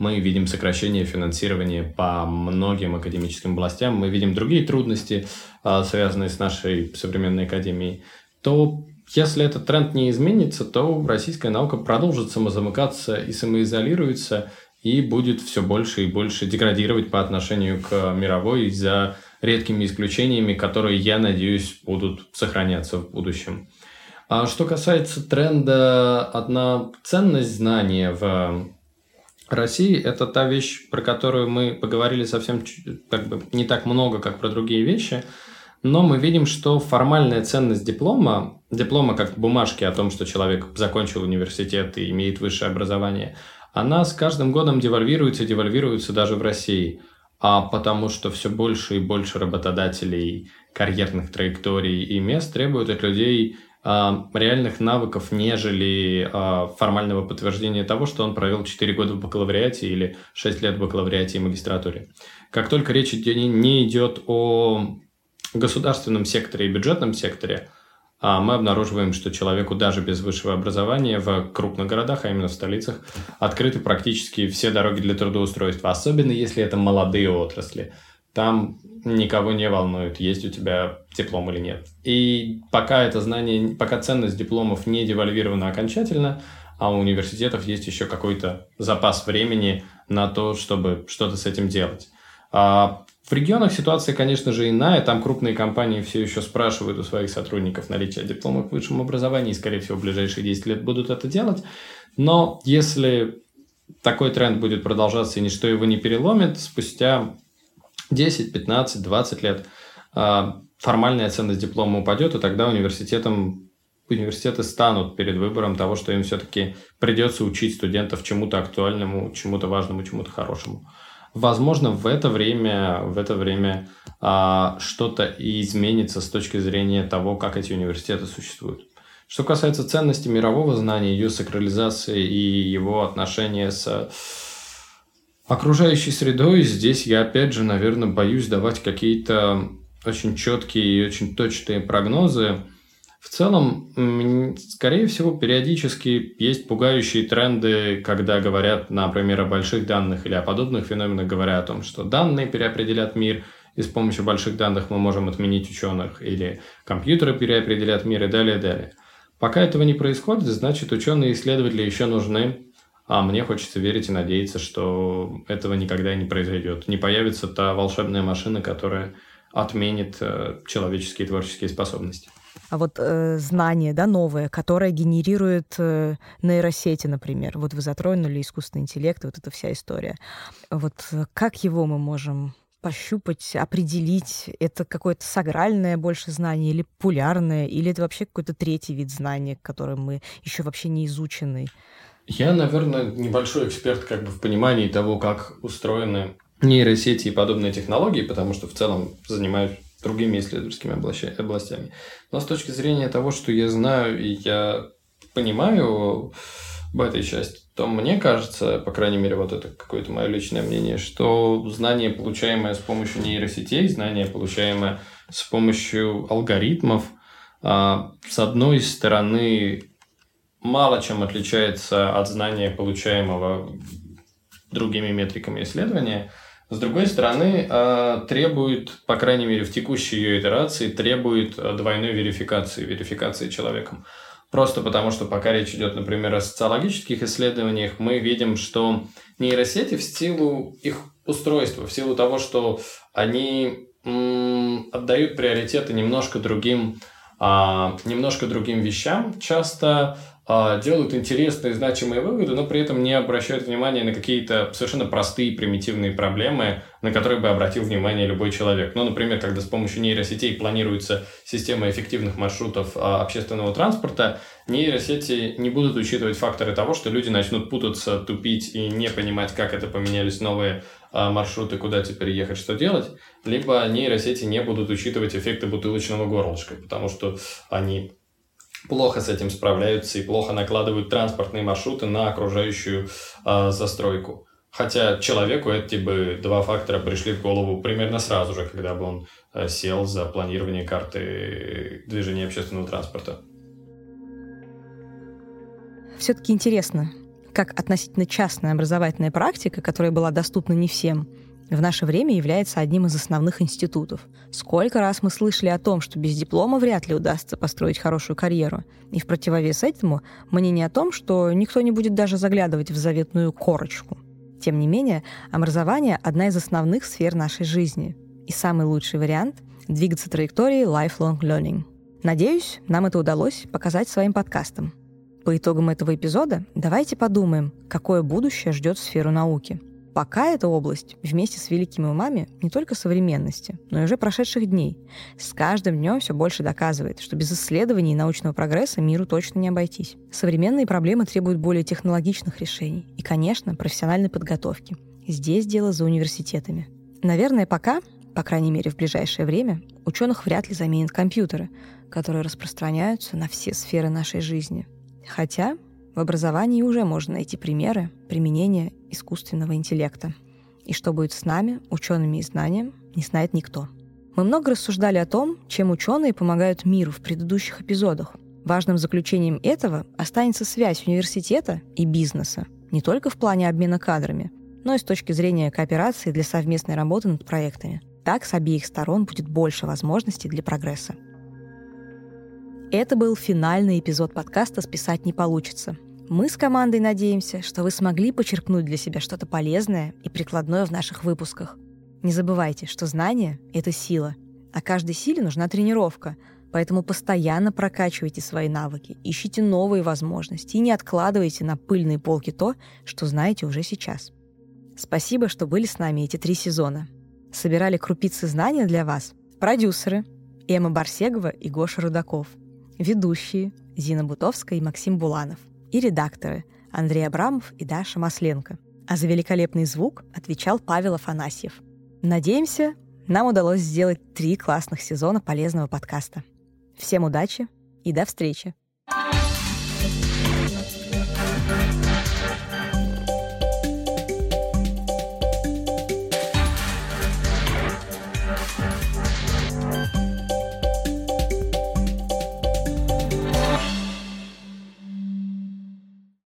мы видим сокращение финансирования по многим академическим областям, мы видим другие трудности, а, связанные с нашей современной академией, то если этот тренд не изменится, то российская наука продолжит самозамыкаться и самоизолируется, и будет все больше и больше деградировать по отношению к мировой за редкими исключениями, которые, я надеюсь, будут сохраняться в будущем. А что касается тренда «одна ценность знания» в России это та вещь, про которую мы поговорили совсем как бы не так много, как про другие вещи, но мы видим, что формальная ценность диплома, диплома как бумажки о том, что человек закончил университет и имеет высшее образование, она с каждым годом девальвируется, девальвируется даже в России, а потому что все больше и больше работодателей, карьерных траекторий и мест требуют от людей реальных навыков, нежели а, формального подтверждения того, что он провел 4 года в бакалавриате или 6 лет в бакалавриате и магистратуре. Как только речь не идет о государственном секторе и бюджетном секторе, а мы обнаруживаем, что человеку даже без высшего образования в крупных городах, а именно в столицах, открыты практически все дороги для трудоустройства, особенно если это молодые отрасли. Там никого не волнует, есть у тебя диплом или нет. И пока это знание, пока ценность дипломов не девальвирована окончательно, а у университетов есть еще какой-то запас времени на то, чтобы что-то с этим делать. А в регионах ситуация, конечно же, иная. Там крупные компании все еще спрашивают у своих сотрудников наличие диплома в высшем образовании и, скорее всего, в ближайшие 10 лет будут это делать. Но если такой тренд будет продолжаться и ничто его не переломит, спустя 10, 15, 20 лет а, формальная ценность диплома упадет, и тогда университетам университеты станут перед выбором того, что им все-таки придется учить студентов чему-то актуальному, чему-то важному, чему-то хорошему. Возможно, в это время, в это время а, что-то изменится с точки зрения того, как эти университеты существуют. Что касается ценности мирового знания, ее сакрализации и его отношения с окружающей средой, здесь я опять же, наверное, боюсь давать какие-то очень четкие и очень точные прогнозы. В целом, скорее всего, периодически есть пугающие тренды, когда говорят, например, о больших данных или о подобных феноменах, говоря о том, что данные переопределят мир, и с помощью больших данных мы можем отменить ученых, или компьютеры переопределят мир и далее, далее. Пока этого не происходит, значит, ученые и исследователи еще нужны, а мне хочется верить и надеяться, что этого никогда не произойдет. Не появится та волшебная машина, которая отменит э, человеческие творческие способности. А вот э, знание, да, новое, которое генерирует э, нейросети, например. Вот вы затронули искусственный интеллект, вот эта вся история. Вот э, как его мы можем пощупать, определить, это какое-то сагральное больше знание или популярное, или это вообще какой-то третий вид знания, которым мы еще вообще не изучены? Я, наверное, небольшой эксперт как бы в понимании того, как устроены нейросети и подобные технологии, потому что в целом занимаюсь другими исследовательскими областями. Но с точки зрения того, что я знаю и я понимаю в этой части, то мне кажется, по крайней мере, вот это какое-то мое личное мнение, что знание, получаемое с помощью нейросетей, знание, получаемое с помощью алгоритмов, а, с одной стороны, мало чем отличается от знания, получаемого другими метриками исследования. С другой стороны, э, требует, по крайней мере, в текущей ее итерации, требует э, двойной верификации, верификации человеком. Просто потому, что пока речь идет, например, о социологических исследованиях, мы видим, что нейросети в силу их устройства, в силу того, что они отдают приоритеты немножко другим, а, немножко другим вещам, часто делают интересные, значимые выводы, но при этом не обращают внимания на какие-то совершенно простые, примитивные проблемы, на которые бы обратил внимание любой человек. Ну, например, когда с помощью нейросетей планируется система эффективных маршрутов а, общественного транспорта, нейросети не будут учитывать факторы того, что люди начнут путаться, тупить и не понимать, как это поменялись новые а, маршруты, куда теперь ехать, что делать, либо нейросети не будут учитывать эффекты бутылочного горлышка, потому что они плохо с этим справляются и плохо накладывают транспортные маршруты на окружающую э, застройку. Хотя человеку эти бы два фактора пришли в голову примерно сразу же, когда бы он э, сел за планирование карты движения общественного транспорта. Все-таки интересно, как относительно частная образовательная практика, которая была доступна не всем, в наше время является одним из основных институтов. Сколько раз мы слышали о том, что без диплома вряд ли удастся построить хорошую карьеру. И в противовес этому мнение о том, что никто не будет даже заглядывать в заветную корочку. Тем не менее, образование — одна из основных сфер нашей жизни. И самый лучший вариант — двигаться траекторией lifelong learning. Надеюсь, нам это удалось показать своим подкастом. По итогам этого эпизода давайте подумаем, какое будущее ждет сферу науки. Пока эта область вместе с великими умами не только современности, но и уже прошедших дней. С каждым днем все больше доказывает, что без исследований и научного прогресса миру точно не обойтись. Современные проблемы требуют более технологичных решений и, конечно, профессиональной подготовки. Здесь дело за университетами. Наверное, пока, по крайней мере в ближайшее время, ученых вряд ли заменят компьютеры, которые распространяются на все сферы нашей жизни – Хотя в образовании уже можно найти примеры применения искусственного интеллекта. И что будет с нами, учеными и знанием, не знает никто. Мы много рассуждали о том, чем ученые помогают миру в предыдущих эпизодах. Важным заключением этого останется связь университета и бизнеса, не только в плане обмена кадрами, но и с точки зрения кооперации для совместной работы над проектами. Так с обеих сторон будет больше возможностей для прогресса. Это был финальный эпизод подкаста «Списать не получится». Мы с командой надеемся, что вы смогли почерпнуть для себя что-то полезное и прикладное в наших выпусках. Не забывайте, что знание — это сила, а каждой силе нужна тренировка, поэтому постоянно прокачивайте свои навыки, ищите новые возможности и не откладывайте на пыльные полки то, что знаете уже сейчас. Спасибо, что были с нами эти три сезона. Собирали крупицы знания для вас продюсеры Эмма Барсегова и Гоша Рудаков — ведущие Зина Бутовская и Максим Буланов и редакторы Андрей Абрамов и Даша Масленко. А за великолепный звук отвечал Павел Афанасьев. Надеемся, нам удалось сделать три классных сезона полезного подкаста. Всем удачи и до встречи!